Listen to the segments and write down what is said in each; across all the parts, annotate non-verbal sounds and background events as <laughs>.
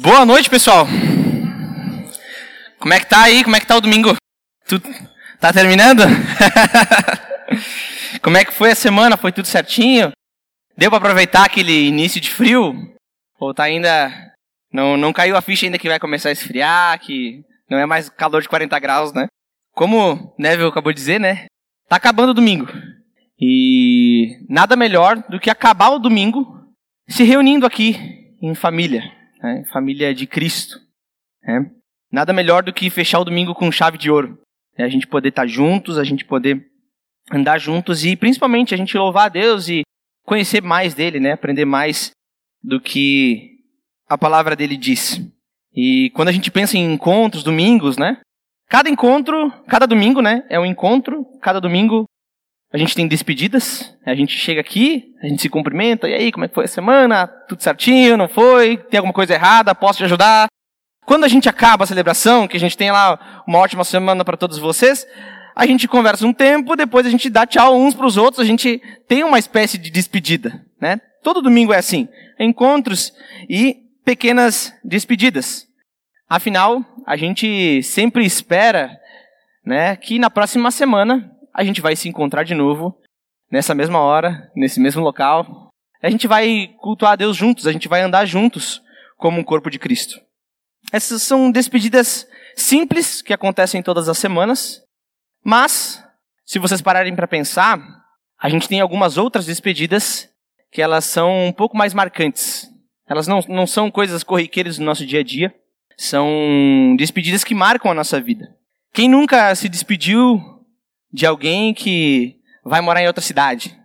Boa noite, pessoal. Como é que tá aí? Como é que tá o domingo? Tu tá terminando? <laughs> Como é que foi a semana? Foi tudo certinho? Deu para aproveitar aquele início de frio? Ou tá ainda não não caiu a ficha ainda que vai começar a esfriar, que não é mais calor de 40 graus, né? Como Neville acabou de dizer, né? Tá acabando o domingo. E nada melhor do que acabar o domingo se reunindo aqui em família, né? família de Cristo. Né? Nada melhor do que fechar o domingo com chave de ouro. É a gente poder estar juntos, a gente poder andar juntos e principalmente a gente louvar a Deus e conhecer mais dele, né? Aprender mais do que a palavra dele diz. E quando a gente pensa em encontros, domingos, né? Cada encontro, cada domingo, né? É um encontro. Cada domingo a gente tem despedidas. A gente chega aqui, a gente se cumprimenta. E aí, como é que foi a semana? Tudo certinho? Não foi? Tem alguma coisa errada? Posso te ajudar? Quando a gente acaba a celebração, que a gente tem lá uma ótima semana para todos vocês, a gente conversa um tempo, depois a gente dá tchau uns para os outros, a gente tem uma espécie de despedida, né? Todo domingo é assim, encontros e pequenas despedidas. Afinal, a gente sempre espera, né, que na próxima semana a gente vai se encontrar de novo, nessa mesma hora, nesse mesmo local. A gente vai cultuar a Deus juntos, a gente vai andar juntos como um corpo de Cristo. Essas são despedidas simples que acontecem todas as semanas, mas se vocês pararem para pensar, a gente tem algumas outras despedidas que elas são um pouco mais marcantes. Elas não, não são coisas corriqueiras do nosso dia a dia, são despedidas que marcam a nossa vida. Quem nunca se despediu de alguém que vai morar em outra cidade?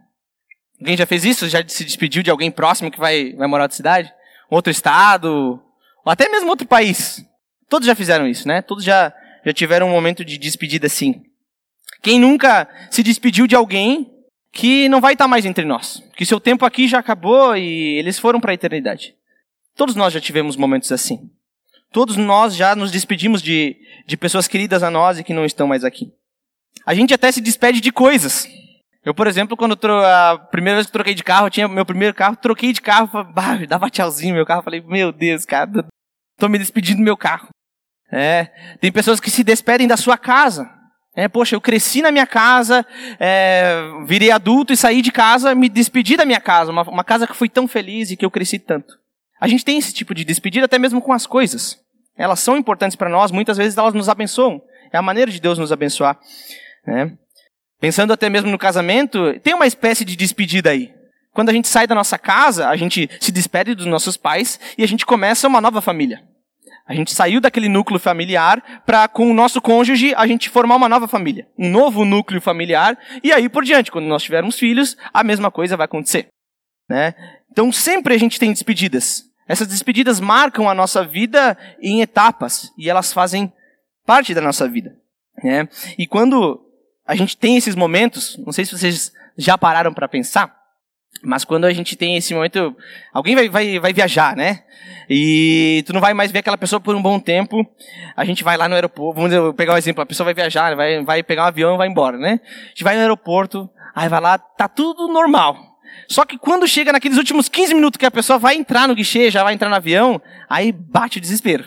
Alguém já fez isso? Já se despediu de alguém próximo que vai, vai morar em outra cidade? Outro estado? Ou até mesmo outro país? Todos já fizeram isso, né? Todos já, já tiveram um momento de despedida assim. Quem nunca se despediu de alguém que não vai estar mais entre nós? Que seu tempo aqui já acabou e eles foram para a eternidade. Todos nós já tivemos momentos assim. Todos nós já nos despedimos de, de pessoas queridas a nós e que não estão mais aqui. A gente até se despede de coisas. Eu, por exemplo, quando a primeira vez que troquei de carro, tinha meu primeiro carro, troquei de carro, bah, <laughs> dava tchauzinho meu carro, falei, meu Deus, cara, tô me despedindo do meu carro. É, tem pessoas que se despedem da sua casa. É, poxa, eu cresci na minha casa, é, virei adulto e saí de casa, me despedi da minha casa, uma, uma casa que fui tão feliz e que eu cresci tanto. A gente tem esse tipo de despedida até mesmo com as coisas. Elas são importantes para nós, muitas vezes elas nos abençoam. É a maneira de Deus nos abençoar. Né? Pensando até mesmo no casamento, tem uma espécie de despedida aí. Quando a gente sai da nossa casa, a gente se despede dos nossos pais e a gente começa uma nova família. A gente saiu daquele núcleo familiar para, com o nosso cônjuge, a gente formar uma nova família. Um novo núcleo familiar. E aí por diante, quando nós tivermos filhos, a mesma coisa vai acontecer. Né? Então sempre a gente tem despedidas. Essas despedidas marcam a nossa vida em etapas. E elas fazem parte da nossa vida. Né? E quando a gente tem esses momentos, não sei se vocês já pararam para pensar, mas quando a gente tem esse momento, alguém vai, vai, vai viajar, né? E tu não vai mais ver aquela pessoa por um bom tempo. A gente vai lá no aeroporto, vamos pegar um exemplo, a pessoa vai viajar, vai, vai pegar um avião e vai embora, né? A gente vai no aeroporto, aí vai lá, tá tudo normal. Só que quando chega naqueles últimos 15 minutos que a pessoa vai entrar no guichê, já vai entrar no avião, aí bate o desespero.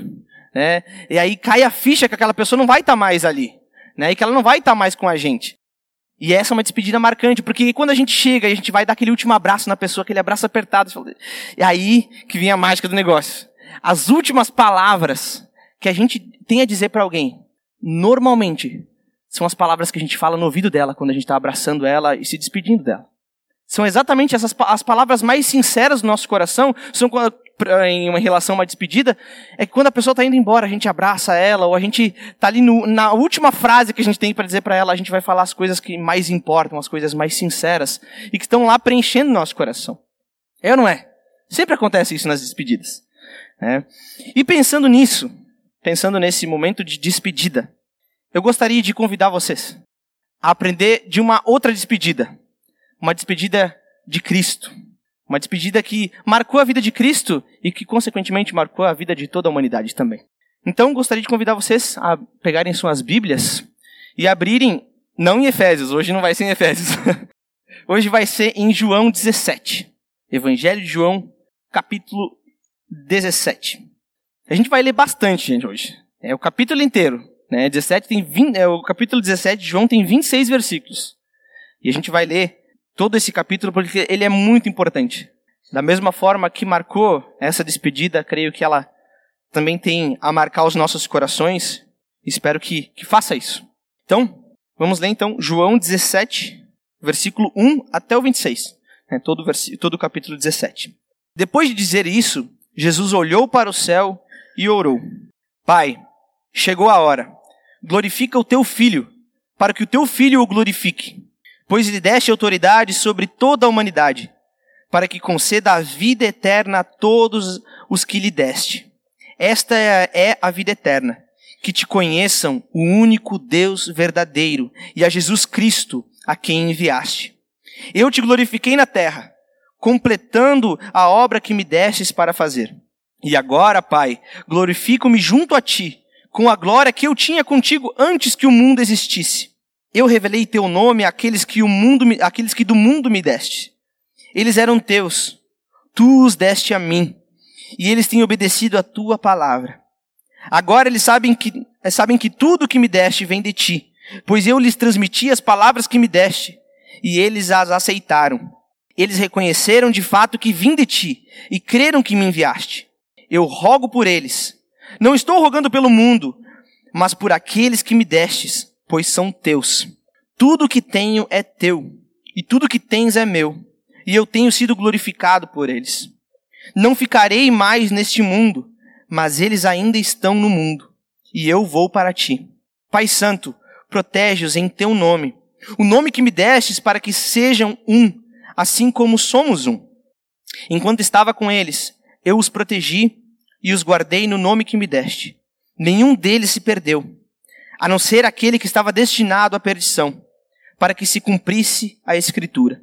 Né? E aí cai a ficha que aquela pessoa não vai estar tá mais ali né? E que ela não vai estar mais com a gente. E essa é uma despedida marcante, porque quando a gente chega e a gente vai dar aquele último abraço na pessoa, aquele abraço apertado, é aí que vem a mágica do negócio. As últimas palavras que a gente tem a dizer para alguém, normalmente, são as palavras que a gente fala no ouvido dela quando a gente está abraçando ela e se despedindo dela. São exatamente essas as palavras mais sinceras do nosso coração, são em uma relação, uma despedida, é que quando a pessoa está indo embora, a gente abraça ela, ou a gente está ali no, na última frase que a gente tem para dizer para ela, a gente vai falar as coisas que mais importam, as coisas mais sinceras, e que estão lá preenchendo nosso coração. É ou não é? Sempre acontece isso nas despedidas. Né? E pensando nisso, pensando nesse momento de despedida, eu gostaria de convidar vocês a aprender de uma outra despedida. Uma despedida de Cristo. Uma despedida que marcou a vida de Cristo e que, consequentemente, marcou a vida de toda a humanidade também. Então, gostaria de convidar vocês a pegarem suas Bíblias e abrirem, não em Efésios, hoje não vai ser em Efésios. <laughs> hoje vai ser em João 17. Evangelho de João, capítulo 17. A gente vai ler bastante, gente, hoje. É o capítulo inteiro. Né? 17 tem 20, é, o capítulo 17 de João tem 26 versículos. E a gente vai ler todo esse capítulo porque ele é muito importante. Da mesma forma que marcou essa despedida, creio que ela também tem a marcar os nossos corações. Espero que, que faça isso. Então, vamos ler então João 17, versículo 1 até o 26. Né? Todo, todo o capítulo 17. Depois de dizer isso, Jesus olhou para o céu e orou: Pai, chegou a hora. Glorifica o teu filho, para que o teu filho o glorifique, pois lhe deste autoridade sobre toda a humanidade, para que conceda a vida eterna a todos os que lhe deste. Esta é a vida eterna, que te conheçam o único Deus verdadeiro e a Jesus Cristo, a quem enviaste. Eu te glorifiquei na terra, completando a obra que me destes para fazer. E agora, Pai, glorifico-me junto a ti, com a glória que eu tinha contigo antes que o mundo existisse. Eu revelei teu nome àqueles que, o mundo me, àqueles que do mundo me deste. Eles eram teus, tu os deste a mim, e eles têm obedecido a tua palavra. Agora eles sabem que, sabem que tudo que me deste vem de ti, pois eu lhes transmiti as palavras que me deste, e eles as aceitaram. Eles reconheceram de fato que vim de ti, e creram que me enviaste. Eu rogo por eles. Não estou rogando pelo mundo, mas por aqueles que me destes, pois são teus. Tudo que tenho é teu, e tudo que tens é meu, e eu tenho sido glorificado por eles. Não ficarei mais neste mundo, mas eles ainda estão no mundo, e eu vou para ti. Pai Santo, protege-os em teu nome, o nome que me destes para que sejam um, assim como somos um. Enquanto estava com eles, eu os protegi e os guardei no nome que me deste. Nenhum deles se perdeu, a não ser aquele que estava destinado à perdição, para que se cumprisse a Escritura.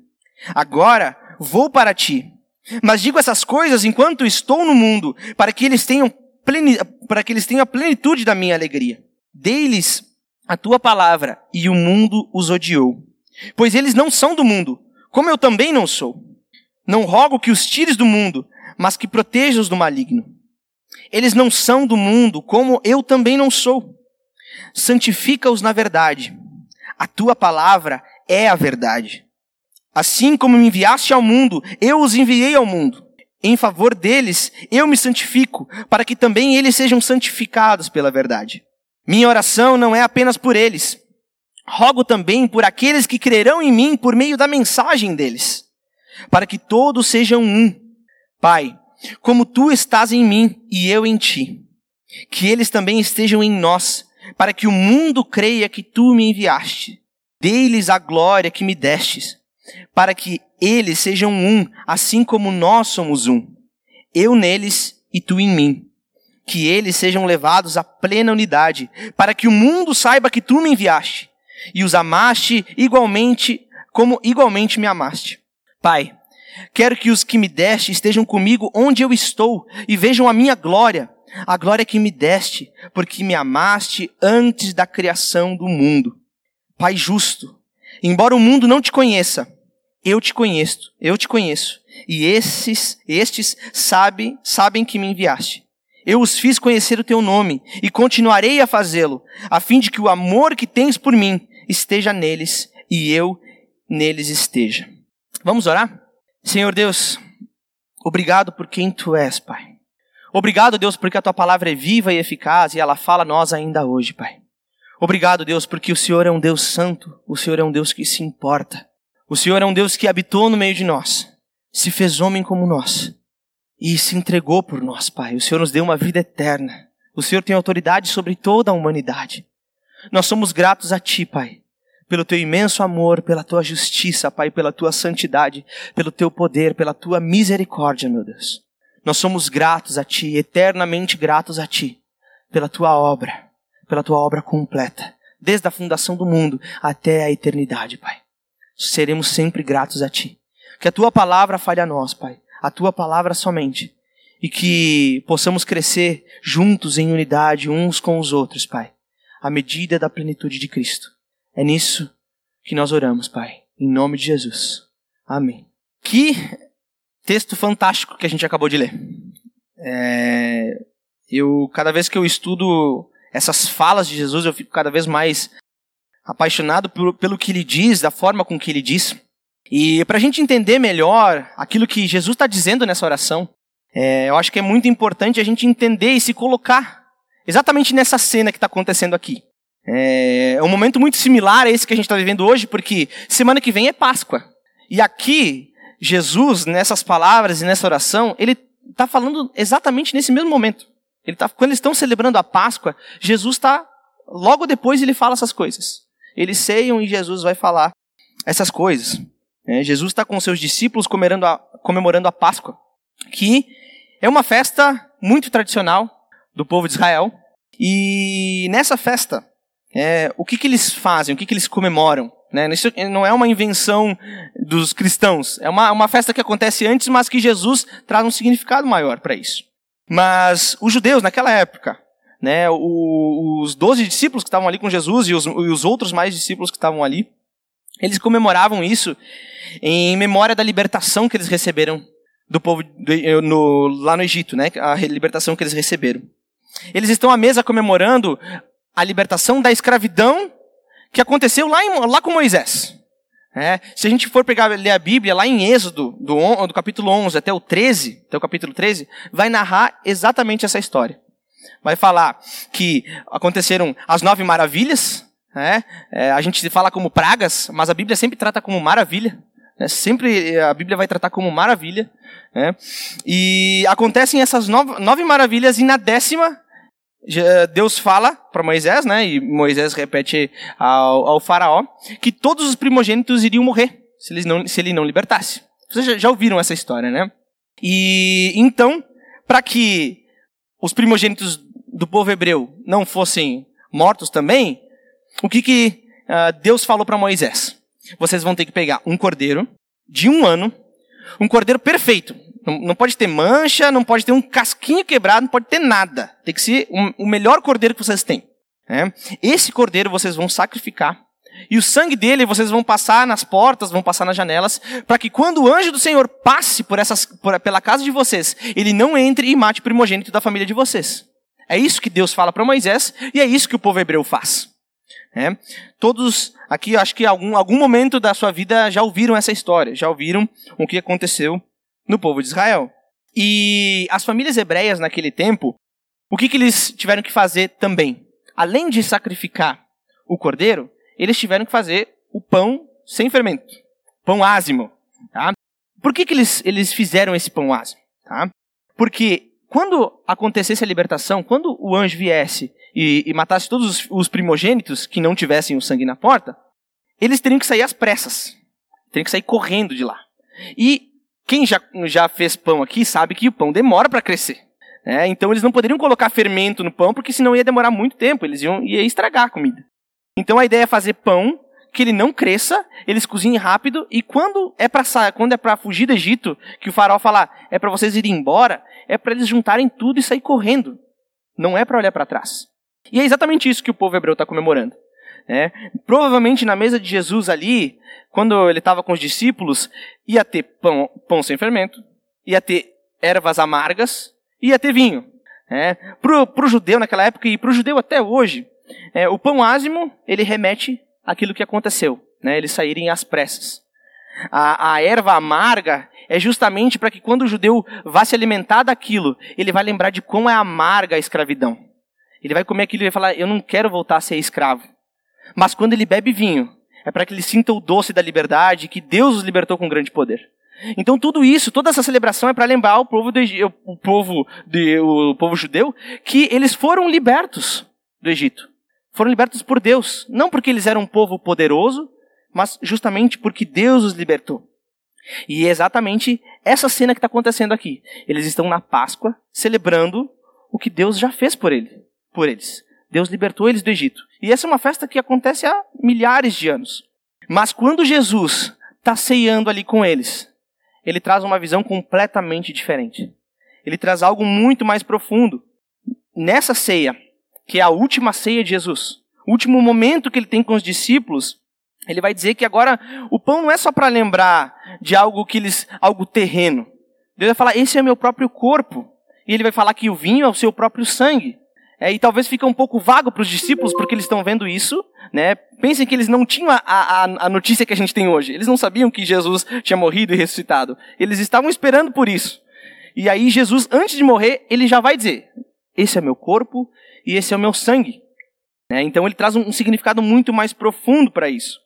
Agora vou para ti, mas digo essas coisas enquanto estou no mundo, para que eles tenham, pleni, para que eles tenham a plenitude da minha alegria. Dei-lhes a tua palavra, e o mundo os odiou. Pois eles não são do mundo, como eu também não sou. Não rogo que os tires do mundo, mas que proteja-os do maligno. Eles não são do mundo, como eu também não sou. Santifica-os na verdade. A tua palavra é a verdade. Assim como me enviaste ao mundo, eu os enviei ao mundo. Em favor deles, eu me santifico, para que também eles sejam santificados pela verdade. Minha oração não é apenas por eles. Rogo também por aqueles que crerão em mim por meio da mensagem deles, para que todos sejam um. Pai, como tu estás em mim e eu em ti. Que eles também estejam em nós, para que o mundo creia que tu me enviaste. Dê-lhes a glória que me destes, para que eles sejam um, assim como nós somos um. Eu neles e tu em mim. Que eles sejam levados à plena unidade, para que o mundo saiba que tu me enviaste e os amaste igualmente como igualmente me amaste. Pai, Quero que os que me deste estejam comigo onde eu estou e vejam a minha glória, a glória que me deste, porque me amaste antes da criação do mundo. Pai justo, embora o mundo não te conheça, eu te conheço, eu te conheço, e esses, estes sabem, sabem que me enviaste. Eu os fiz conhecer o teu nome e continuarei a fazê-lo, a fim de que o amor que tens por mim esteja neles e eu neles esteja. Vamos orar? Senhor Deus, obrigado por quem tu és, Pai. Obrigado, Deus, porque a tua palavra é viva e eficaz e ela fala a nós ainda hoje, Pai. Obrigado, Deus, porque o Senhor é um Deus santo, o Senhor é um Deus que se importa. O Senhor é um Deus que habitou no meio de nós, se fez homem como nós e se entregou por nós, Pai. O Senhor nos deu uma vida eterna. O Senhor tem autoridade sobre toda a humanidade. Nós somos gratos a Ti, Pai, pelo teu imenso amor, pela tua justiça, Pai, pela tua santidade, pelo teu poder, pela tua misericórdia, meu Deus. Nós somos gratos a ti, eternamente gratos a ti, pela tua obra, pela tua obra completa, desde a fundação do mundo até a eternidade, Pai. Seremos sempre gratos a ti. Que a tua palavra fale a nós, Pai, a tua palavra somente, e que possamos crescer juntos em unidade uns com os outros, Pai, à medida da plenitude de Cristo. É nisso que nós oramos, Pai. Em nome de Jesus. Amém. Que texto fantástico que a gente acabou de ler. É... Eu, cada vez que eu estudo essas falas de Jesus, eu fico cada vez mais apaixonado pelo, pelo que ele diz, da forma com que ele diz. E para a gente entender melhor aquilo que Jesus está dizendo nessa oração, é, eu acho que é muito importante a gente entender e se colocar exatamente nessa cena que está acontecendo aqui. É, é um momento muito similar a esse que a gente está vivendo hoje, porque semana que vem é Páscoa. E aqui, Jesus, nessas palavras e nessa oração, ele está falando exatamente nesse mesmo momento. Ele tá, quando eles estão celebrando a Páscoa, Jesus está. Logo depois ele fala essas coisas. Eles ceiam e Jesus vai falar essas coisas. É, Jesus está com seus discípulos a, comemorando a Páscoa, que é uma festa muito tradicional do povo de Israel. E nessa festa, é, o que, que eles fazem, o que, que eles comemoram? Né? Isso não é uma invenção dos cristãos, é uma, uma festa que acontece antes, mas que Jesus traz um significado maior para isso. Mas os judeus, naquela época, né, o, os doze discípulos que estavam ali com Jesus e os, e os outros mais discípulos que estavam ali, eles comemoravam isso em memória da libertação que eles receberam do povo do, no, lá no Egito, né, a libertação que eles receberam. Eles estão à mesa comemorando a libertação da escravidão que aconteceu lá, em, lá com Moisés. É, se a gente for pegar ler a Bíblia lá em Êxodo, do, do capítulo 11 até o 13, até o capítulo 13, vai narrar exatamente essa história. Vai falar que aconteceram as nove maravilhas, né? é, a gente fala como pragas, mas a Bíblia sempre trata como maravilha. Né? Sempre a Bíblia vai tratar como maravilha. Né? E acontecem essas nove, nove maravilhas, e na décima Deus fala para Moisés, né, e Moisés repete ao, ao, faraó, que todos os primogênitos iriam morrer se, não, se ele não libertasse. Vocês já, já ouviram essa história, né? E então, para que os primogênitos do povo hebreu não fossem mortos também, o que, que uh, Deus falou para Moisés? Vocês vão ter que pegar um cordeiro de um ano, um cordeiro perfeito, não, não, pode ter mancha, não pode ter um casquinho quebrado, não pode ter nada. Tem que ser um, o melhor cordeiro que vocês têm. É? Esse cordeiro vocês vão sacrificar. E o sangue dele vocês vão passar nas portas, vão passar nas janelas, para que quando o anjo do Senhor passe por essas, por, pela casa de vocês, ele não entre e mate o primogênito da família de vocês. É isso que Deus fala para Moisés e é isso que o povo hebreu faz. É? Todos aqui, acho que algum, algum momento da sua vida já ouviram essa história, já ouviram o que aconteceu no povo de Israel. E as famílias hebreias naquele tempo, o que, que eles tiveram que fazer também? Além de sacrificar o cordeiro, eles tiveram que fazer o pão sem fermento, pão ázimo. Tá? Por que, que eles, eles fizeram esse pão ázimo? Tá? Porque quando acontecesse a libertação, quando o anjo viesse e, e matasse todos os, os, primogênitos que não tivessem o sangue na porta, eles teriam que sair às pressas. Teriam que sair correndo de lá. E quem já, já fez pão aqui sabe que o pão demora para crescer. Né? Então eles não poderiam colocar fermento no pão, porque senão ia demorar muito tempo, eles iam ia estragar a comida. Então a ideia é fazer pão que ele não cresça, eles cozinhem rápido e quando é para quando é para fugir do Egito, que o faraó fala, é para vocês irem embora, é para eles juntarem tudo e sair correndo. Não é para olhar para trás. E é exatamente isso que o povo hebreu está comemorando. Né? Provavelmente na mesa de Jesus ali, quando ele estava com os discípulos, ia ter pão, pão sem fermento, ia ter ervas amargas, ia ter vinho. Né? Para o judeu naquela época e para o judeu até hoje, é, o pão ázimo ele remete àquilo que aconteceu, né? eles saírem às pressas. A, a erva amarga é justamente para que quando o judeu vá se alimentar daquilo, ele vai lembrar de como é amarga a escravidão. Ele vai comer aquilo e vai falar: Eu não quero voltar a ser escravo. Mas quando ele bebe vinho, é para que ele sinta o doce da liberdade, que Deus os libertou com grande poder. Então tudo isso, toda essa celebração é para lembrar o povo, do, o, povo de, o povo judeu que eles foram libertos do Egito. Foram libertos por Deus, não porque eles eram um povo poderoso, mas justamente porque Deus os libertou. E é exatamente essa cena que está acontecendo aqui. Eles estão na Páscoa celebrando o que Deus já fez por, ele, por eles. Deus libertou eles do Egito. E essa é uma festa que acontece há milhares de anos. Mas quando Jesus está ceando ali com eles, ele traz uma visão completamente diferente. Ele traz algo muito mais profundo. Nessa ceia, que é a última ceia de Jesus, o último momento que ele tem com os discípulos, ele vai dizer que agora o pão não é só para lembrar de algo que eles, algo terreno. Deus vai falar: esse é meu próprio corpo. E ele vai falar que o vinho é o seu próprio sangue. É, e talvez fica um pouco vago para os discípulos porque eles estão vendo isso, né? Pensem que eles não tinham a, a, a notícia que a gente tem hoje. Eles não sabiam que Jesus tinha morrido e ressuscitado. Eles estavam esperando por isso. E aí Jesus, antes de morrer, ele já vai dizer: esse é meu corpo e esse é o meu sangue. Né? Então ele traz um, um significado muito mais profundo para isso.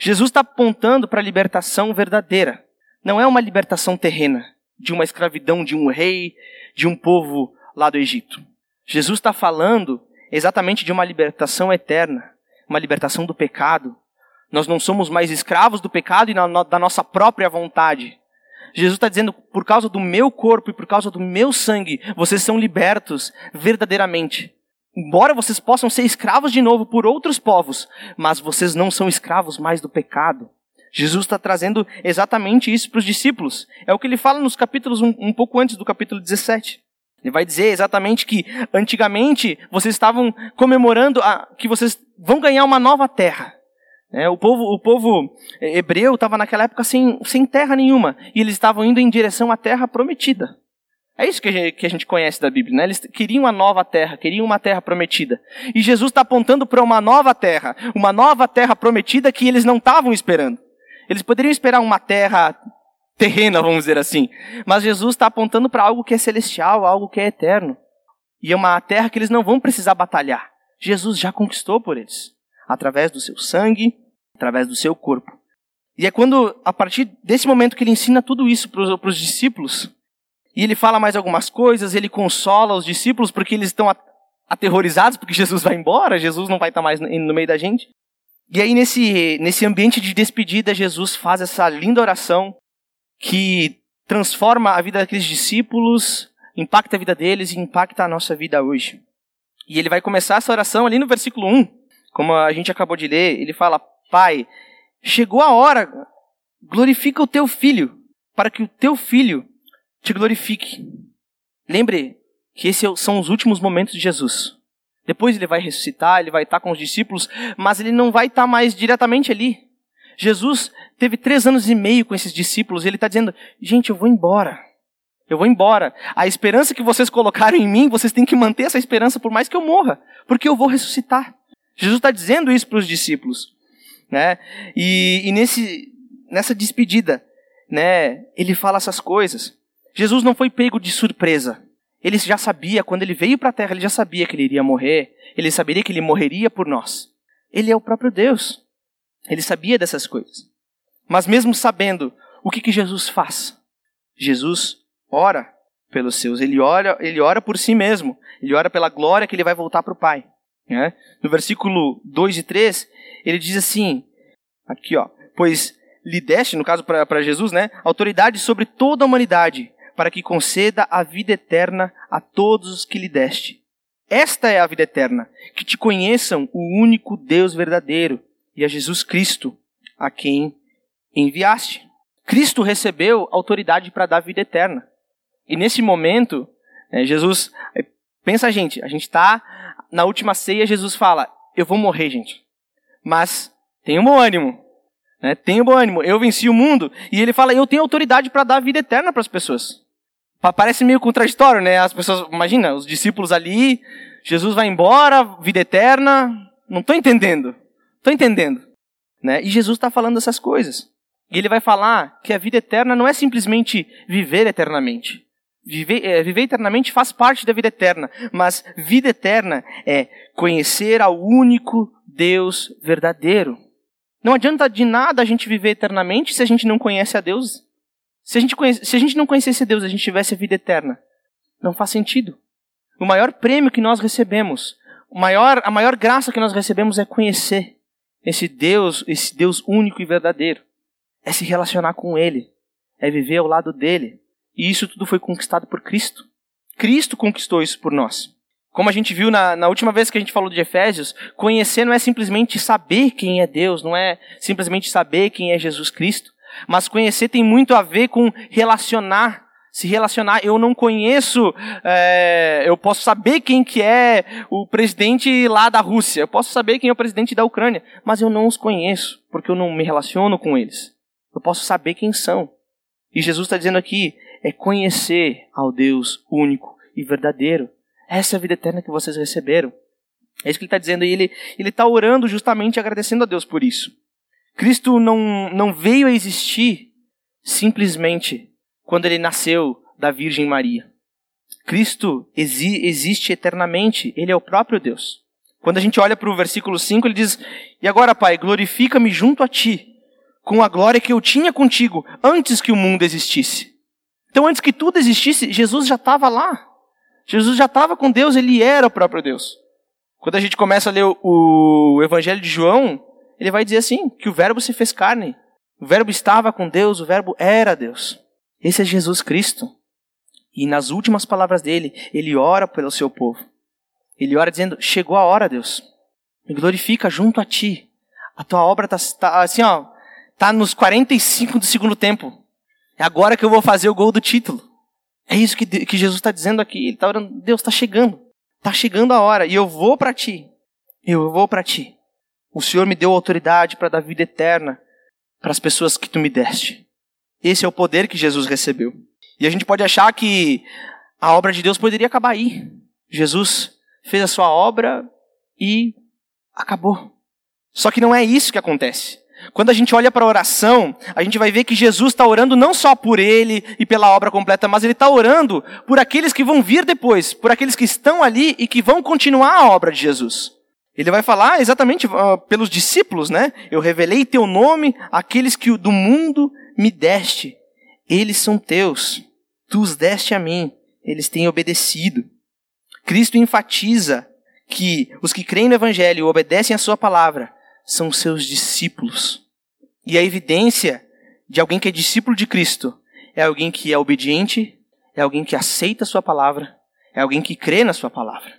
Jesus está apontando para a libertação verdadeira. Não é uma libertação terrena, de uma escravidão de um rei, de um povo lá do Egito. Jesus está falando exatamente de uma libertação eterna, uma libertação do pecado. Nós não somos mais escravos do pecado e da nossa própria vontade. Jesus está dizendo, por causa do meu corpo e por causa do meu sangue, vocês são libertos verdadeiramente. Embora vocês possam ser escravos de novo por outros povos, mas vocês não são escravos mais do pecado. Jesus está trazendo exatamente isso para os discípulos. É o que ele fala nos capítulos um, um pouco antes do capítulo 17. Ele vai dizer exatamente que antigamente vocês estavam comemorando a, que vocês vão ganhar uma nova terra. É, o, povo, o povo hebreu estava naquela época sem, sem terra nenhuma e eles estavam indo em direção à terra prometida. É isso que a, gente, que a gente conhece da Bíblia, né? Eles queriam uma nova terra, queriam uma terra prometida. E Jesus está apontando para uma nova terra, uma nova terra prometida que eles não estavam esperando. Eles poderiam esperar uma terra terrena, vamos dizer assim. Mas Jesus está apontando para algo que é celestial, algo que é eterno. E é uma terra que eles não vão precisar batalhar. Jesus já conquistou por eles. Através do seu sangue, através do seu corpo. E é quando, a partir desse momento que ele ensina tudo isso para os discípulos, e ele fala mais algumas coisas, ele consola os discípulos porque eles estão aterrorizados porque Jesus vai embora, Jesus não vai estar mais no meio da gente. E aí, nesse, nesse ambiente de despedida, Jesus faz essa linda oração que transforma a vida daqueles discípulos, impacta a vida deles e impacta a nossa vida hoje. E ele vai começar essa oração ali no versículo 1, como a gente acabou de ler. Ele fala: Pai, chegou a hora, glorifica o teu filho, para que o teu filho te glorifique. Lembre que esses são os últimos momentos de Jesus. Depois ele vai ressuscitar, ele vai estar com os discípulos, mas ele não vai estar mais diretamente ali. Jesus teve três anos e meio com esses discípulos e ele está dizendo: gente, eu vou embora. Eu vou embora. A esperança que vocês colocaram em mim, vocês têm que manter essa esperança por mais que eu morra, porque eu vou ressuscitar. Jesus está dizendo isso para os discípulos, né? E, e nesse, nessa despedida, né? Ele fala essas coisas. Jesus não foi pego de surpresa. Ele já sabia, quando ele veio para a terra, ele já sabia que ele iria morrer, ele saberia que ele morreria por nós. Ele é o próprio Deus. Ele sabia dessas coisas. Mas mesmo sabendo, o que, que Jesus faz? Jesus ora pelos seus, ele ora, ele ora por si mesmo, ele ora pela glória que ele vai voltar para o Pai. Né? No versículo 2 e 3, ele diz assim, aqui ó, pois lhe deste, no caso para Jesus, né, autoridade sobre toda a humanidade, para que conceda a vida eterna a todos os que lhe deste. Esta é a vida eterna, que te conheçam o único Deus verdadeiro e a Jesus Cristo, a quem enviaste. Cristo recebeu autoridade para dar vida eterna. E nesse momento, é, Jesus, pensa gente, a gente está na última ceia, Jesus fala: Eu vou morrer, gente. Mas tenha um bom ânimo. Né? Tenha um bom ânimo. Eu venci o mundo. E ele fala: Eu tenho autoridade para dar vida eterna para as pessoas. Parece meio contraditório, né? As pessoas, imagina, os discípulos ali, Jesus vai embora, vida eterna. Não estou entendendo. Estou entendendo. Né? E Jesus está falando essas coisas. E ele vai falar que a vida eterna não é simplesmente viver eternamente. Viver, é, viver eternamente faz parte da vida eterna, mas vida eterna é conhecer ao único Deus verdadeiro. Não adianta de nada a gente viver eternamente se a gente não conhece a Deus se a, gente conhece, se a gente não conhecesse Deus, a gente tivesse a vida eterna. Não faz sentido. O maior prêmio que nós recebemos, o maior, a maior graça que nós recebemos é conhecer esse Deus, esse Deus único e verdadeiro. É se relacionar com Ele. É viver ao lado dele. E isso tudo foi conquistado por Cristo. Cristo conquistou isso por nós. Como a gente viu na, na, última vez que a gente falou de Efésios, conhecer não é simplesmente saber quem é Deus, não é simplesmente saber quem é Jesus Cristo, mas conhecer tem muito a ver com relacionar. Se relacionar, eu não conheço, é, eu posso saber quem que é o presidente lá da Rússia, eu posso saber quem é o presidente da Ucrânia, mas eu não os conheço, porque eu não me relaciono com eles. Eu posso saber quem são. E Jesus está dizendo aqui, é conhecer ao Deus único e verdadeiro. Essa é a vida eterna que vocês receberam. É isso que ele está dizendo. E ele está orando justamente agradecendo a Deus por isso. Cristo não, não veio a existir simplesmente quando ele nasceu da Virgem Maria. Cristo exi existe eternamente. Ele é o próprio Deus. Quando a gente olha para o versículo 5, ele diz: E agora, Pai, glorifica-me junto a ti, com a glória que eu tinha contigo antes que o mundo existisse. Então, antes que tudo existisse, Jesus já estava lá. Jesus já estava com Deus, ele era o próprio Deus. Quando a gente começa a ler o, o Evangelho de João, ele vai dizer assim: que o Verbo se fez carne. O Verbo estava com Deus, o Verbo era Deus. Esse é Jesus Cristo. E nas últimas palavras dele, ele ora pelo seu povo. Ele ora dizendo: Chegou a hora, Deus. Me glorifica junto a ti. A tua obra está tá, assim, ó, tá nos 45 do segundo tempo. É agora que eu vou fazer o gol do título. É isso que, que Jesus está dizendo aqui. Ele está orando: Deus, está chegando. Está chegando a hora. E eu vou para ti. Eu vou para ti. O Senhor me deu autoridade para dar vida eterna para as pessoas que tu me deste. Esse é o poder que Jesus recebeu. E a gente pode achar que a obra de Deus poderia acabar aí. Jesus fez a sua obra e acabou. Só que não é isso que acontece. Quando a gente olha para a oração, a gente vai ver que Jesus está orando não só por ele e pela obra completa, mas ele está orando por aqueles que vão vir depois, por aqueles que estão ali e que vão continuar a obra de Jesus. Ele vai falar exatamente uh, pelos discípulos, né? Eu revelei teu nome àqueles que do mundo me deste. Eles são teus. Tu os deste a mim. Eles têm obedecido. Cristo enfatiza que os que creem no Evangelho obedecem à Sua palavra são seus discípulos. E a evidência de alguém que é discípulo de Cristo é alguém que é obediente, é alguém que aceita a Sua palavra, é alguém que crê na Sua palavra.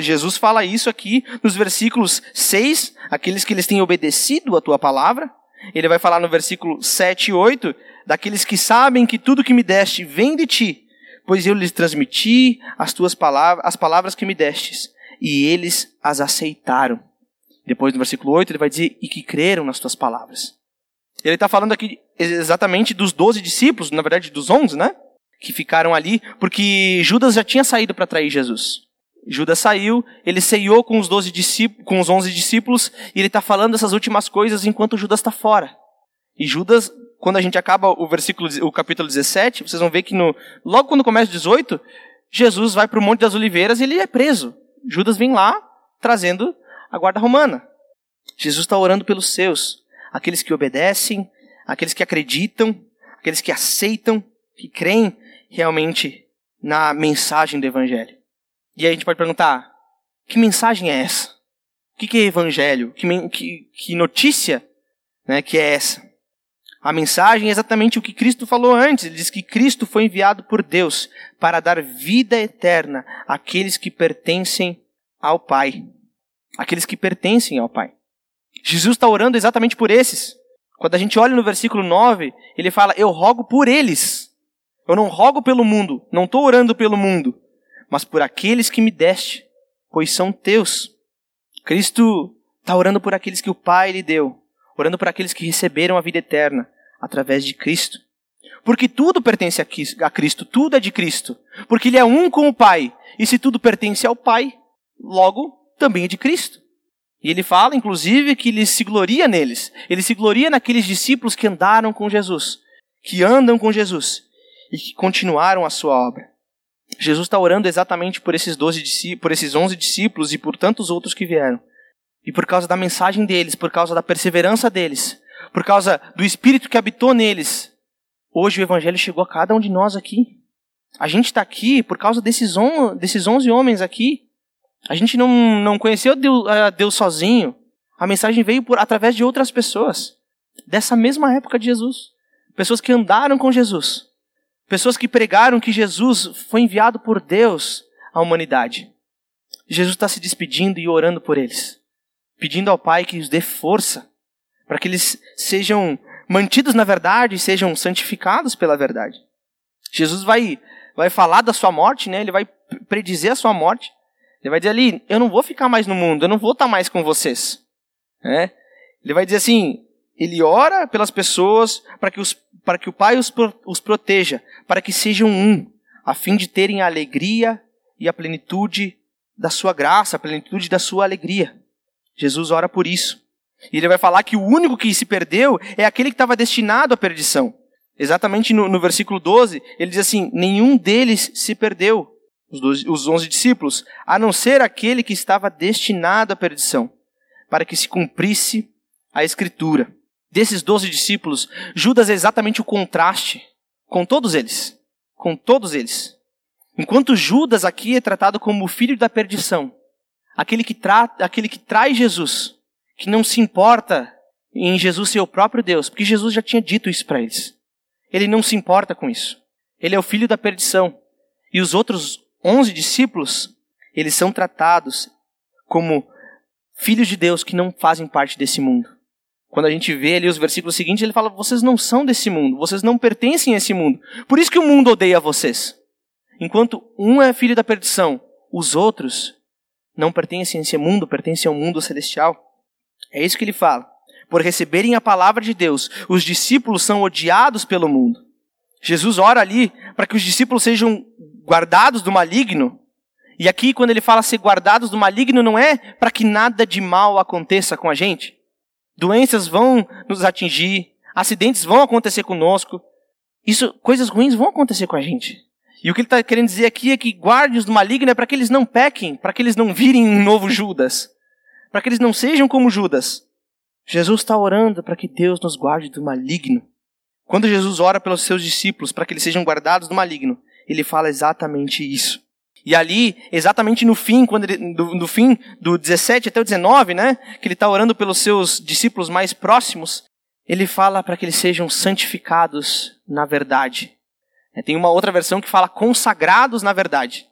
Jesus fala isso aqui nos versículos 6, aqueles que eles têm obedecido a tua palavra. Ele vai falar no versículo 7 e 8, daqueles que sabem que tudo que me deste vem de ti pois eu lhes transmiti as tuas palavras, as palavras que me destes, e eles as aceitaram. Depois no versículo 8 ele vai dizer, e que creram nas tuas palavras. Ele está falando aqui exatamente dos doze discípulos, na verdade dos onze, né? Que ficaram ali, porque Judas já tinha saído para trair Jesus. Judas saiu, ele ceiou com os, 12 discípulos, com os 11 discípulos, e ele está falando essas últimas coisas enquanto Judas está fora. E Judas quando a gente acaba o versículo, o capítulo 17, vocês vão ver que no, logo quando começa o 18, Jesus vai para o Monte das Oliveiras e ele é preso. Judas vem lá trazendo a guarda romana. Jesus está orando pelos seus, aqueles que obedecem, aqueles que acreditam, aqueles que aceitam, que creem realmente na mensagem do Evangelho. E aí a gente pode perguntar: que mensagem é essa? O que, é Evangelho? Que, que, que notícia né, que é essa? A mensagem é exatamente o que Cristo falou antes. Ele diz que Cristo foi enviado por Deus para dar vida eterna àqueles que pertencem ao Pai. Aqueles que pertencem ao Pai. Jesus está orando exatamente por esses. Quando a gente olha no versículo 9, ele fala: Eu rogo por eles. Eu não rogo pelo mundo, não estou orando pelo mundo, mas por aqueles que me deste, pois são teus. Cristo está orando por aqueles que o Pai lhe deu orando por aqueles que receberam a vida eterna através de Cristo. Porque tudo pertence a Cristo, tudo é de Cristo. Porque Ele é um com o Pai. E se tudo pertence ao Pai, logo também é de Cristo. E ele fala, inclusive, que ele se gloria neles. Ele se gloria naqueles discípulos que andaram com Jesus, que andam com Jesus e que continuaram a sua obra. Jesus está orando exatamente por esses, 12, por esses 11 discípulos e por tantos outros que vieram. E por causa da mensagem deles, por causa da perseverança deles, por causa do Espírito que habitou neles, hoje o Evangelho chegou a cada um de nós aqui. A gente está aqui por causa desses, on, desses 11 homens aqui. A gente não, não conheceu Deus, uh, Deus sozinho. A mensagem veio por, através de outras pessoas. Dessa mesma época de Jesus. Pessoas que andaram com Jesus. Pessoas que pregaram que Jesus foi enviado por Deus à humanidade. Jesus está se despedindo e orando por eles pedindo ao Pai que os dê força para que eles sejam mantidos na verdade e sejam santificados pela verdade. Jesus vai, vai falar da sua morte, né? ele vai predizer a sua morte. Ele vai dizer ali: Eu não vou ficar mais no mundo, eu não vou estar mais com vocês. Né? Ele vai dizer assim: Ele ora pelas pessoas para que, os, para que o Pai os, os proteja, para que sejam um, a fim de terem a alegria e a plenitude da sua graça, a plenitude da sua alegria. Jesus ora por isso. E ele vai falar que o único que se perdeu é aquele que estava destinado à perdição. Exatamente no, no, versículo 12, ele diz assim: Nenhum deles se perdeu, os, 12, os 11 discípulos, a não ser aquele que estava destinado à perdição, para que se cumprisse a Escritura. Desses 12 discípulos, Judas é exatamente o contraste com todos eles. Com todos eles. Enquanto Judas aqui é tratado como o filho da perdição, aquele que, tra aquele que traz Jesus, que não se importa em Jesus ser o próprio Deus, porque Jesus já tinha dito isso para eles. Ele não se importa com isso. Ele é o filho da perdição. E os outros onze discípulos, eles são tratados como filhos de Deus que não fazem parte desse mundo. Quando a gente vê ali os versículos seguintes, ele fala: vocês não são desse mundo, vocês não pertencem a esse mundo. Por isso que o mundo odeia vocês. Enquanto um é filho da perdição, os outros não pertencem a esse mundo, pertencem ao mundo celestial. É isso que ele fala. Por receberem a palavra de Deus, os discípulos são odiados pelo mundo. Jesus ora ali para que os discípulos sejam guardados do maligno. E aqui, quando ele fala ser guardados do maligno, não é para que nada de mal aconteça com a gente. Doenças vão nos atingir, acidentes vão acontecer conosco. Isso, coisas ruins vão acontecer com a gente. E o que ele está querendo dizer aqui é que guarde-os do maligno é para que eles não pequem, para que eles não virem um novo Judas, para que eles não sejam como Judas. Jesus está orando para que Deus nos guarde do maligno. Quando Jesus ora pelos seus discípulos para que eles sejam guardados do maligno, ele fala exatamente isso. E ali, exatamente no fim, quando ele, do, fim do 17 até o 19, né, que ele está orando pelos seus discípulos mais próximos, ele fala para que eles sejam santificados na verdade. É, tem uma outra versão que fala consagrados na verdade,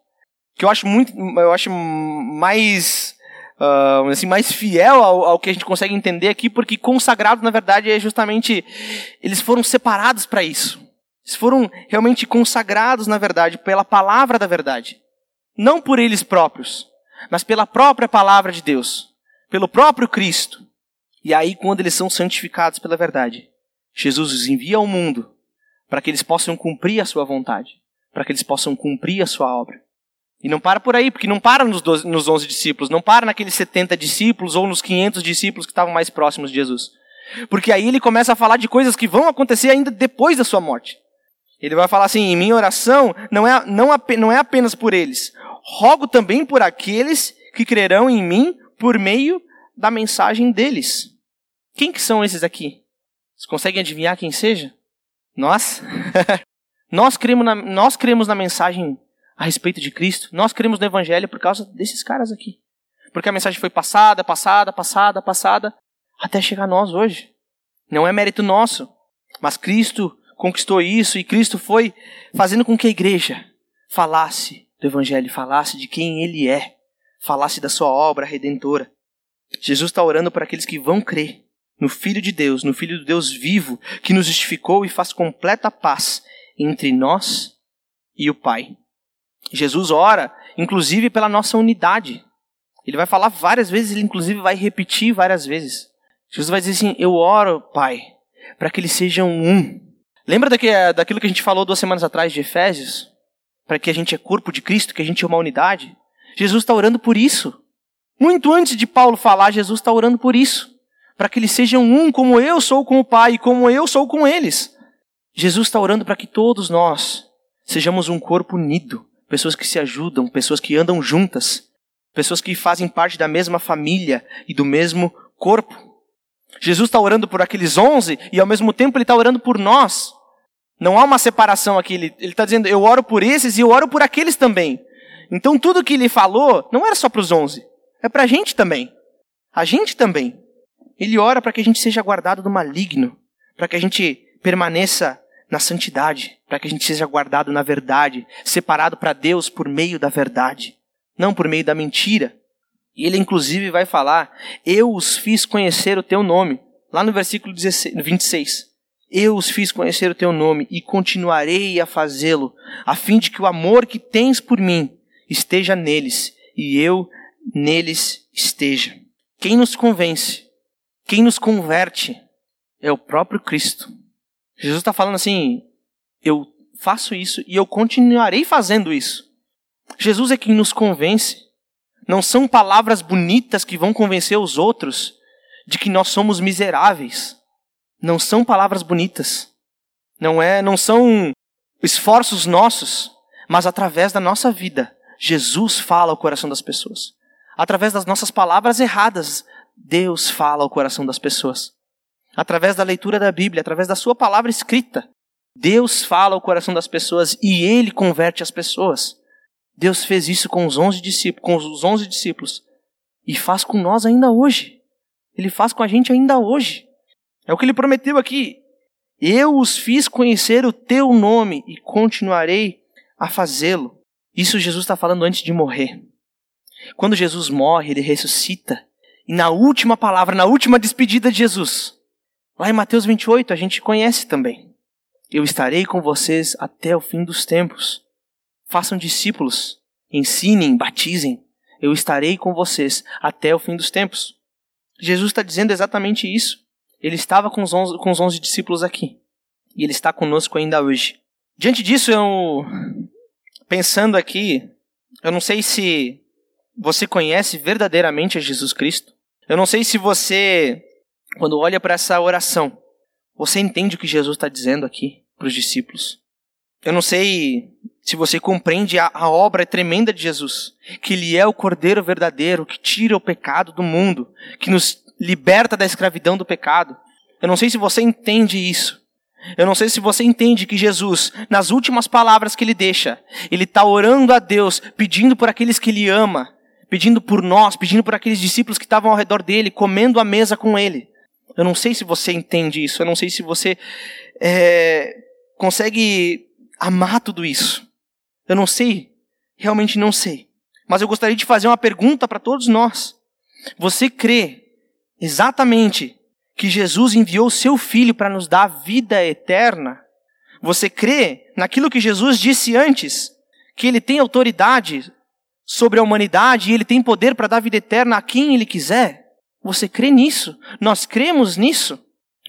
que eu acho muito, eu acho mais uh, assim mais fiel ao, ao, que a gente consegue entender aqui, porque consagrados na verdade é justamente eles foram separados para isso. Eles foram realmente consagrados na verdade pela palavra da verdade, não por eles próprios, mas pela própria palavra de Deus, pelo próprio Cristo. E aí quando eles são santificados pela verdade, Jesus os envia ao mundo para que eles possam cumprir a sua vontade, para que eles possam cumprir a sua obra. E não para por aí, porque não para nos, 12, nos 11 discípulos, não para naqueles 70 discípulos ou nos 500 discípulos que estavam mais próximos de Jesus. Porque aí ele começa a falar de coisas que vão acontecer ainda depois da sua morte. Ele vai falar assim: em minha oração não é, não, não é apenas por eles, rogo também por aqueles que crerão em mim por meio da mensagem deles. Quem que são esses aqui? Vocês conseguem adivinhar quem seja? Nós? <laughs> nós, cremos na, nós cremos na mensagem a respeito de Cristo. Nós cremos no Evangelho por causa desses caras aqui. Porque a mensagem foi passada, passada, passada, passada, até chegar a nós hoje. Não é mérito nosso, mas Cristo conquistou isso e Cristo foi fazendo com que a igreja falasse do Evangelho, falasse de quem Ele é, falasse da sua obra redentora. Jesus está orando para aqueles que vão crer no Filho de Deus, no Filho do Deus vivo, que nos justificou e faz completa paz entre nós e o Pai. Jesus ora, inclusive, pela nossa unidade. Ele vai falar várias vezes, ele inclusive vai repetir várias vezes. Jesus vai dizer assim: Eu oro, Pai, para que eles sejam um. Lembra daquilo que a gente falou duas semanas atrás de Efésios? Para que a gente é corpo de Cristo, que a gente é uma unidade? Jesus está orando por isso. Muito antes de Paulo falar, Jesus está orando por isso para que eles sejam um, como eu sou com o Pai, como eu sou com eles. Jesus está orando para que todos nós sejamos um corpo unido, pessoas que se ajudam, pessoas que andam juntas, pessoas que fazem parte da mesma família e do mesmo corpo. Jesus está orando por aqueles onze e ao mesmo tempo ele está orando por nós. Não há uma separação aqui. Ele está dizendo, eu oro por esses e eu oro por aqueles também. Então tudo que ele falou não era só para os onze, é para a gente também. A gente também. Ele ora para que a gente seja guardado do maligno, para que a gente permaneça na santidade, para que a gente seja guardado na verdade, separado para Deus por meio da verdade, não por meio da mentira. E ele inclusive vai falar: Eu os fiz conhecer o teu nome, lá no versículo 16, 26. Eu os fiz conhecer o teu nome e continuarei a fazê-lo, a fim de que o amor que tens por mim esteja neles e eu neles esteja. Quem nos convence quem nos converte é o próprio Cristo. Jesus está falando assim: eu faço isso e eu continuarei fazendo isso. Jesus é quem nos convence. Não são palavras bonitas que vão convencer os outros de que nós somos miseráveis. Não são palavras bonitas. Não é, não são esforços nossos, mas através da nossa vida, Jesus fala ao coração das pessoas. Através das nossas palavras erradas, Deus fala ao coração das pessoas. Através da leitura da Bíblia, através da sua palavra escrita, Deus fala ao coração das pessoas e ele converte as pessoas. Deus fez isso com os onze discípulos, com os onze discípulos e faz com nós ainda hoje. Ele faz com a gente ainda hoje. É o que ele prometeu aqui. Eu os fiz conhecer o teu nome e continuarei a fazê-lo. Isso Jesus está falando antes de morrer. Quando Jesus morre, ele ressuscita. E na última palavra, na última despedida de Jesus, lá em Mateus 28, a gente conhece também. Eu estarei com vocês até o fim dos tempos. Façam discípulos, ensinem, batizem. Eu estarei com vocês até o fim dos tempos. Jesus está dizendo exatamente isso. Ele estava com os, onze, com os onze discípulos aqui. E ele está conosco ainda hoje. Diante disso, eu. Pensando aqui, eu não sei se você conhece verdadeiramente a Jesus Cristo. Eu não sei se você, quando olha para essa oração, você entende o que Jesus está dizendo aqui para os discípulos. Eu não sei se você compreende a, a, obra tremenda de Jesus, que Ele é o Cordeiro verdadeiro, que tira o pecado do mundo, que nos liberta da escravidão do pecado. Eu não sei se você entende isso. Eu não sei se você entende que Jesus, nas últimas palavras que ele deixa, ele está orando a Deus, pedindo por aqueles que ele ama, pedindo por nós, pedindo por aqueles discípulos que estavam ao redor dele, comendo a mesa com ele. Eu não sei se você entende isso. Eu não sei se você é, consegue amar tudo isso. Eu não sei, realmente não sei. Mas eu gostaria de fazer uma pergunta para todos nós. Você crê exatamente que Jesus enviou seu filho para nos dar vida eterna? Você crê naquilo que Jesus disse antes, que ele tem autoridade sobre a humanidade e ele tem poder para dar vida eterna a quem ele quiser? Você crê nisso? Nós cremos nisso?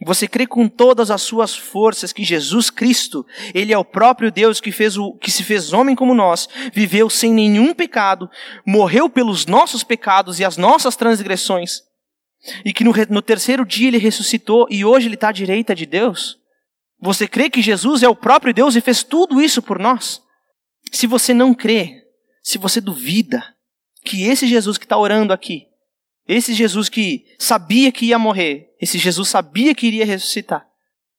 Você crê com todas as suas forças que Jesus Cristo, ele é o próprio Deus que fez o que se fez homem como nós, viveu sem nenhum pecado, morreu pelos nossos pecados e as nossas transgressões, e que no, no terceiro dia ele ressuscitou e hoje ele está à direita de Deus? Você crê que Jesus é o próprio Deus e fez tudo isso por nós? Se você não crê, se você duvida que esse Jesus que está orando aqui, esse Jesus que sabia que ia morrer, esse Jesus sabia que iria ressuscitar.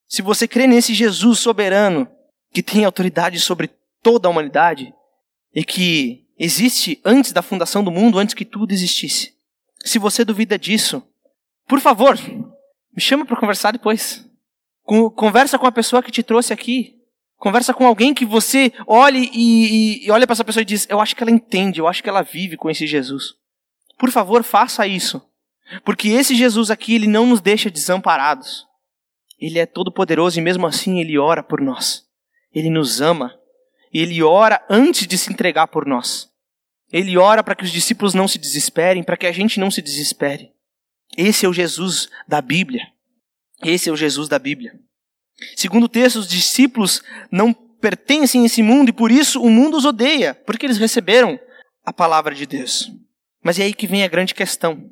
Se você crê nesse Jesus soberano, que tem autoridade sobre toda a humanidade, e que existe antes da fundação do mundo, antes que tudo existisse. Se você duvida disso, por favor, me chama para conversar depois. Conversa com a pessoa que te trouxe aqui. Conversa com alguém que você olhe e, e, e olha para essa pessoa e diz: Eu acho que ela entende, eu acho que ela vive com esse Jesus. Por favor, faça isso. Porque esse Jesus aqui, ele não nos deixa desamparados. Ele é todo poderoso e mesmo assim ele ora por nós. Ele nos ama. Ele ora antes de se entregar por nós. Ele ora para que os discípulos não se desesperem, para que a gente não se desespere. Esse é o Jesus da Bíblia. Esse é o Jesus da Bíblia. Segundo o texto, os discípulos não pertencem a esse mundo e por isso o mundo os odeia, porque eles receberam a palavra de Deus. Mas é aí que vem a grande questão.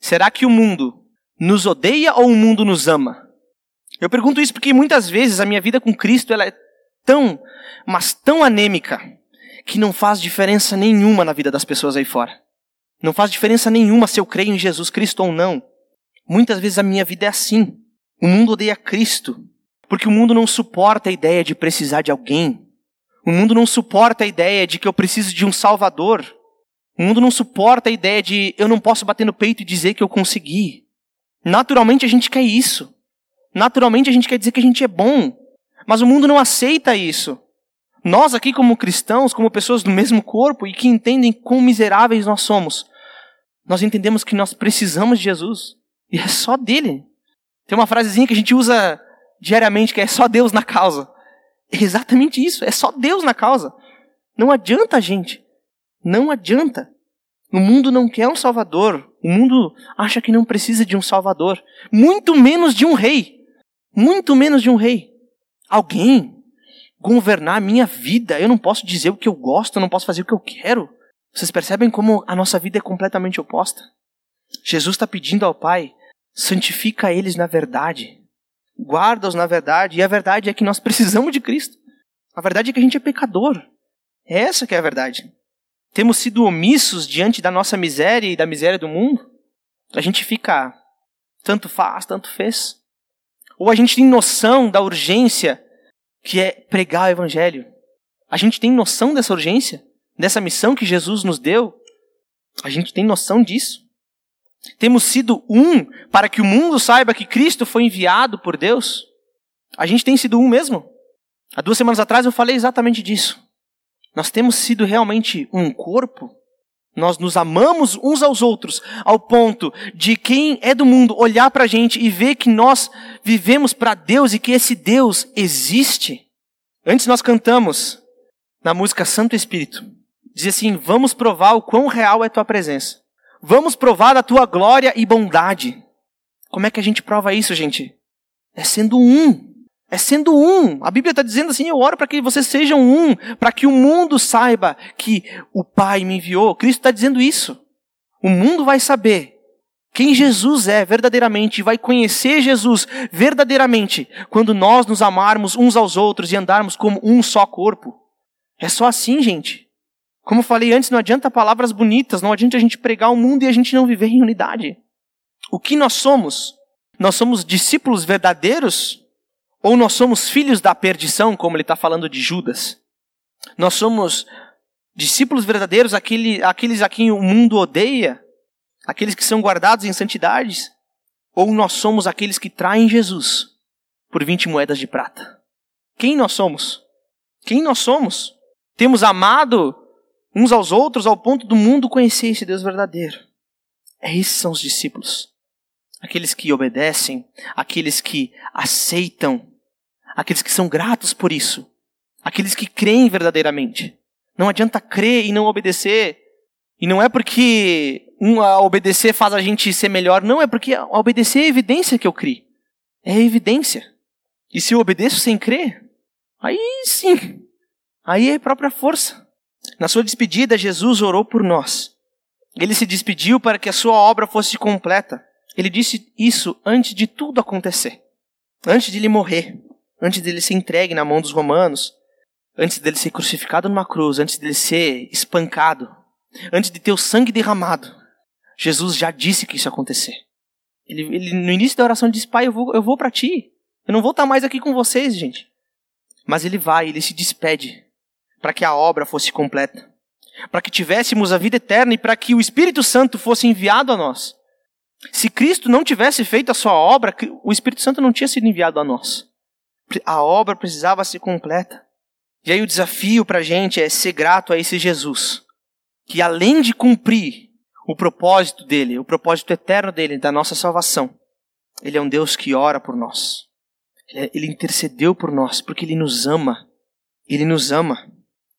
Será que o mundo nos odeia ou o mundo nos ama? Eu pergunto isso porque muitas vezes a minha vida com Cristo ela é tão, mas tão anêmica, que não faz diferença nenhuma na vida das pessoas aí fora. Não faz diferença nenhuma se eu creio em Jesus Cristo ou não. Muitas vezes a minha vida é assim. O mundo odeia Cristo, porque o mundo não suporta a ideia de precisar de alguém. O mundo não suporta a ideia de que eu preciso de um Salvador. O mundo não suporta a ideia de eu não posso bater no peito e dizer que eu consegui. Naturalmente a gente quer isso. Naturalmente a gente quer dizer que a gente é bom. Mas o mundo não aceita isso. Nós aqui como cristãos, como pessoas do mesmo corpo e que entendem quão miseráveis nós somos, nós entendemos que nós precisamos de Jesus. E é só dele. Tem uma frasezinha que a gente usa diariamente que é só Deus na causa. É exatamente isso, é só Deus na causa. Não adianta gente. Não adianta. O mundo não quer um salvador. O mundo acha que não precisa de um salvador. Muito menos de um rei. Muito menos de um rei. Alguém governar a minha vida. Eu não posso dizer o que eu gosto, eu não posso fazer o que eu quero. Vocês percebem como a nossa vida é completamente oposta? Jesus está pedindo ao Pai: santifica eles na verdade, guarda-os na verdade, e a verdade é que nós precisamos de Cristo. A verdade é que a gente é pecador. É essa que é a verdade. Temos sido omissos diante da nossa miséria e da miséria do mundo. A gente fica tanto faz, tanto fez. Ou a gente tem noção da urgência que é pregar o evangelho. A gente tem noção dessa urgência, dessa missão que Jesus nos deu. A gente tem noção disso. Temos sido um para que o mundo saiba que Cristo foi enviado por Deus. A gente tem sido um mesmo. Há duas semanas atrás eu falei exatamente disso. Nós temos sido realmente um corpo. Nós nos amamos uns aos outros, ao ponto de quem é do mundo olhar para a gente e ver que nós vivemos para Deus e que esse Deus existe. Antes nós cantamos na música Santo Espírito. Diz assim: Vamos provar o quão real é tua presença. Vamos provar da tua glória e bondade. Como é que a gente prova isso, gente? É sendo um. É sendo um. A Bíblia está dizendo assim: eu oro para que vocês sejam um, para que o mundo saiba que o Pai me enviou. Cristo está dizendo isso. O mundo vai saber quem Jesus é verdadeiramente, vai conhecer Jesus verdadeiramente quando nós nos amarmos uns aos outros e andarmos como um só corpo. É só assim, gente. Como eu falei antes, não adianta palavras bonitas, não adianta a gente pregar o mundo e a gente não viver em unidade. O que nós somos? Nós somos discípulos verdadeiros ou nós somos filhos da perdição, como ele está falando de Judas? Nós somos discípulos verdadeiros, aquele, aqueles a quem o mundo odeia, aqueles que são guardados em santidades? Ou nós somos aqueles que traem Jesus por 20 moedas de prata? Quem nós somos? Quem nós somos? Temos amado uns aos outros ao ponto do mundo conhecer esse Deus verdadeiro. É esses são os discípulos. Aqueles que obedecem, aqueles que aceitam aqueles que são gratos por isso, aqueles que creem verdadeiramente. Não adianta crer e não obedecer. E não é porque um, obedecer faz a gente ser melhor, não, é porque obedecer é evidência que eu criei. É evidência. E se eu obedeço sem crer, aí sim, aí é própria força. Na sua despedida, Jesus orou por nós. Ele se despediu para que a sua obra fosse completa. Ele disse isso antes de tudo acontecer, antes de ele morrer antes dele ser entregue na mão dos romanos, antes dele ser crucificado numa cruz, antes dele ser espancado, antes de ter o sangue derramado, Jesus já disse que isso ia acontecer. Ele, ele no início da oração disse: Pai, eu vou, eu vou para ti. Eu não vou estar mais aqui com vocês, gente. Mas ele vai, ele se despede para que a obra fosse completa, para que tivéssemos a vida eterna e para que o Espírito Santo fosse enviado a nós. Se Cristo não tivesse feito a sua obra, o Espírito Santo não tinha sido enviado a nós a obra precisava ser completa. E aí o desafio para a gente é ser grato a esse Jesus, que além de cumprir o propósito dele, o propósito eterno dele, da nossa salvação, ele é um Deus que ora por nós. Ele intercedeu por nós porque ele nos ama. Ele nos ama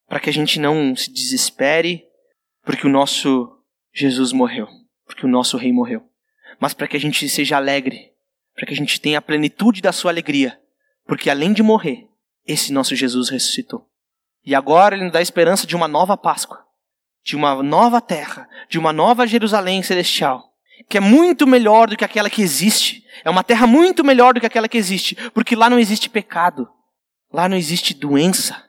para que a gente não se desespere porque o nosso Jesus morreu, porque o nosso rei morreu, mas para que a gente seja alegre, para que a gente tenha a plenitude da sua alegria porque além de morrer, esse nosso Jesus ressuscitou. E agora ele nos dá esperança de uma nova Páscoa, de uma nova terra, de uma nova Jerusalém celestial, que é muito melhor do que aquela que existe. É uma terra muito melhor do que aquela que existe, porque lá não existe pecado, lá não existe doença.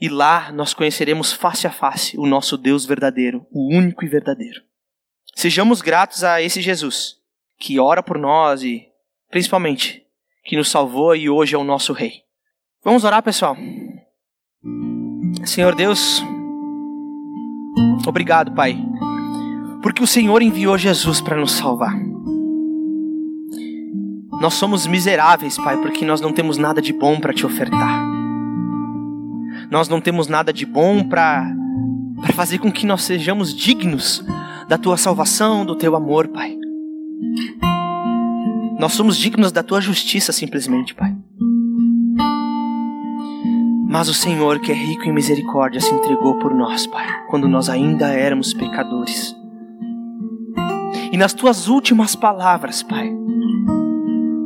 E lá nós conheceremos face a face o nosso Deus verdadeiro, o único e verdadeiro. Sejamos gratos a esse Jesus, que ora por nós e, principalmente, que nos salvou e hoje é o nosso Rei. Vamos orar, pessoal. Senhor Deus, obrigado, Pai, porque o Senhor enviou Jesus para nos salvar. Nós somos miseráveis, Pai, porque nós não temos nada de bom para te ofertar. Nós não temos nada de bom para fazer com que nós sejamos dignos da tua salvação, do teu amor, Pai. Nós somos dignos da tua justiça, simplesmente, Pai. Mas o Senhor, que é rico em misericórdia, se entregou por nós, Pai, quando nós ainda éramos pecadores. E nas tuas últimas palavras, Pai,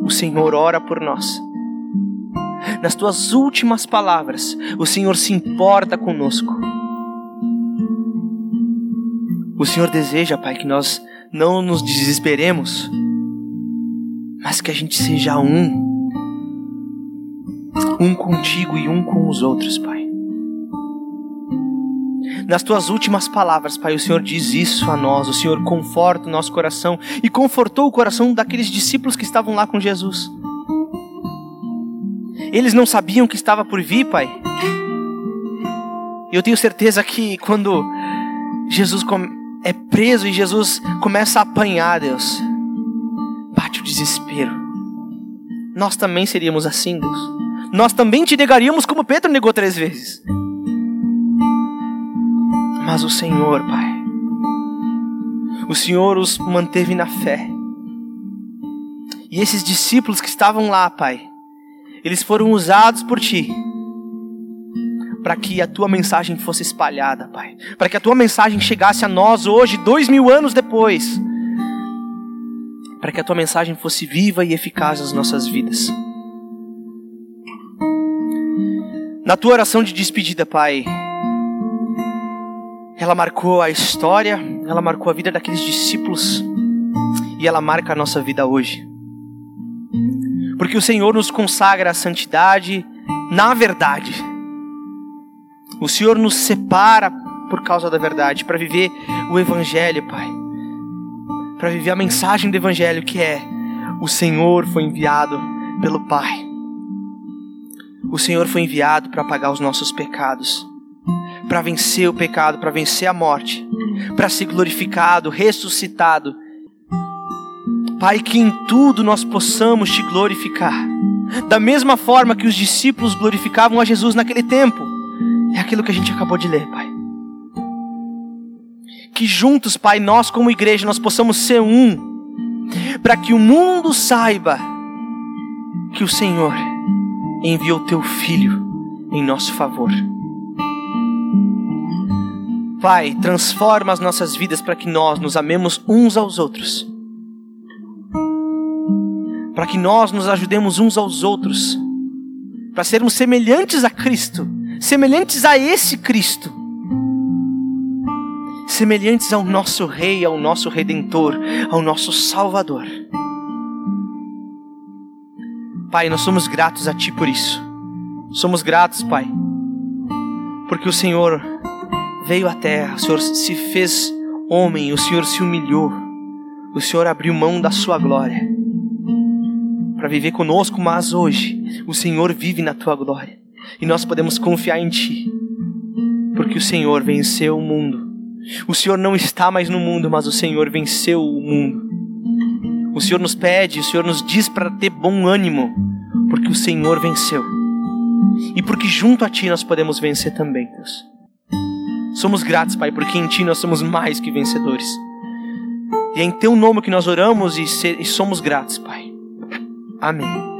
o Senhor ora por nós. nas tuas últimas palavras, o Senhor se importa conosco. O Senhor deseja, Pai, que nós não nos desesperemos, mas que a gente seja um. Um contigo e um com os outros, Pai. Nas tuas últimas palavras, Pai, o Senhor diz isso a nós. O Senhor conforta o nosso coração e confortou o coração daqueles discípulos que estavam lá com Jesus. Eles não sabiam que estava por vir, Pai. Eu tenho certeza que quando Jesus é preso e Jesus começa a apanhar, Deus, bate o desespero. Nós também seríamos assim, Deus. Nós também te negaríamos como Pedro negou três vezes. Mas o Senhor, Pai, o Senhor os manteve na fé. E esses discípulos que estavam lá, Pai, eles foram usados por Ti para que a Tua mensagem fosse espalhada, Pai. Para que a Tua mensagem chegasse a nós hoje, dois mil anos depois. Para que a Tua mensagem fosse viva e eficaz nas nossas vidas. Na Tua oração de despedida, Pai, ela marcou a história, ela marcou a vida daqueles discípulos e ela marca a nossa vida hoje. Porque o Senhor nos consagra a santidade na verdade. O Senhor nos separa por causa da verdade, para viver o Evangelho, Pai. Para viver a mensagem do Evangelho que é: o Senhor foi enviado pelo Pai. O Senhor foi enviado para pagar os nossos pecados para vencer o pecado, para vencer a morte, para ser glorificado, ressuscitado. Pai, que em tudo nós possamos te glorificar. Da mesma forma que os discípulos glorificavam a Jesus naquele tempo. É aquilo que a gente acabou de ler, Pai. Que juntos, Pai, nós como igreja, nós possamos ser um. Para que o mundo saiba que o Senhor enviou teu Filho em nosso favor. Pai, transforma as nossas vidas para que nós nos amemos uns aos outros. Para que nós nos ajudemos uns aos outros. Para sermos semelhantes a Cristo. Semelhantes a esse Cristo. Semelhantes ao nosso Rei, ao nosso Redentor, ao nosso Salvador. Pai, nós somos gratos a Ti por isso. Somos gratos, Pai, porque o Senhor veio à terra, o Senhor se fez homem, o Senhor se humilhou, o Senhor abriu mão da sua glória para viver conosco, mas hoje o Senhor vive na tua glória e nós podemos confiar em Ti, porque o Senhor venceu o mundo. O Senhor não está mais no mundo, mas o Senhor venceu o mundo. O Senhor nos pede, o Senhor nos diz para ter bom ânimo, porque o Senhor venceu. E porque junto a Ti nós podemos vencer também, Deus. Somos gratos, Pai, porque em Ti nós somos mais que vencedores. E é em Teu nome que nós oramos e, somos gratos, Pai. Amém.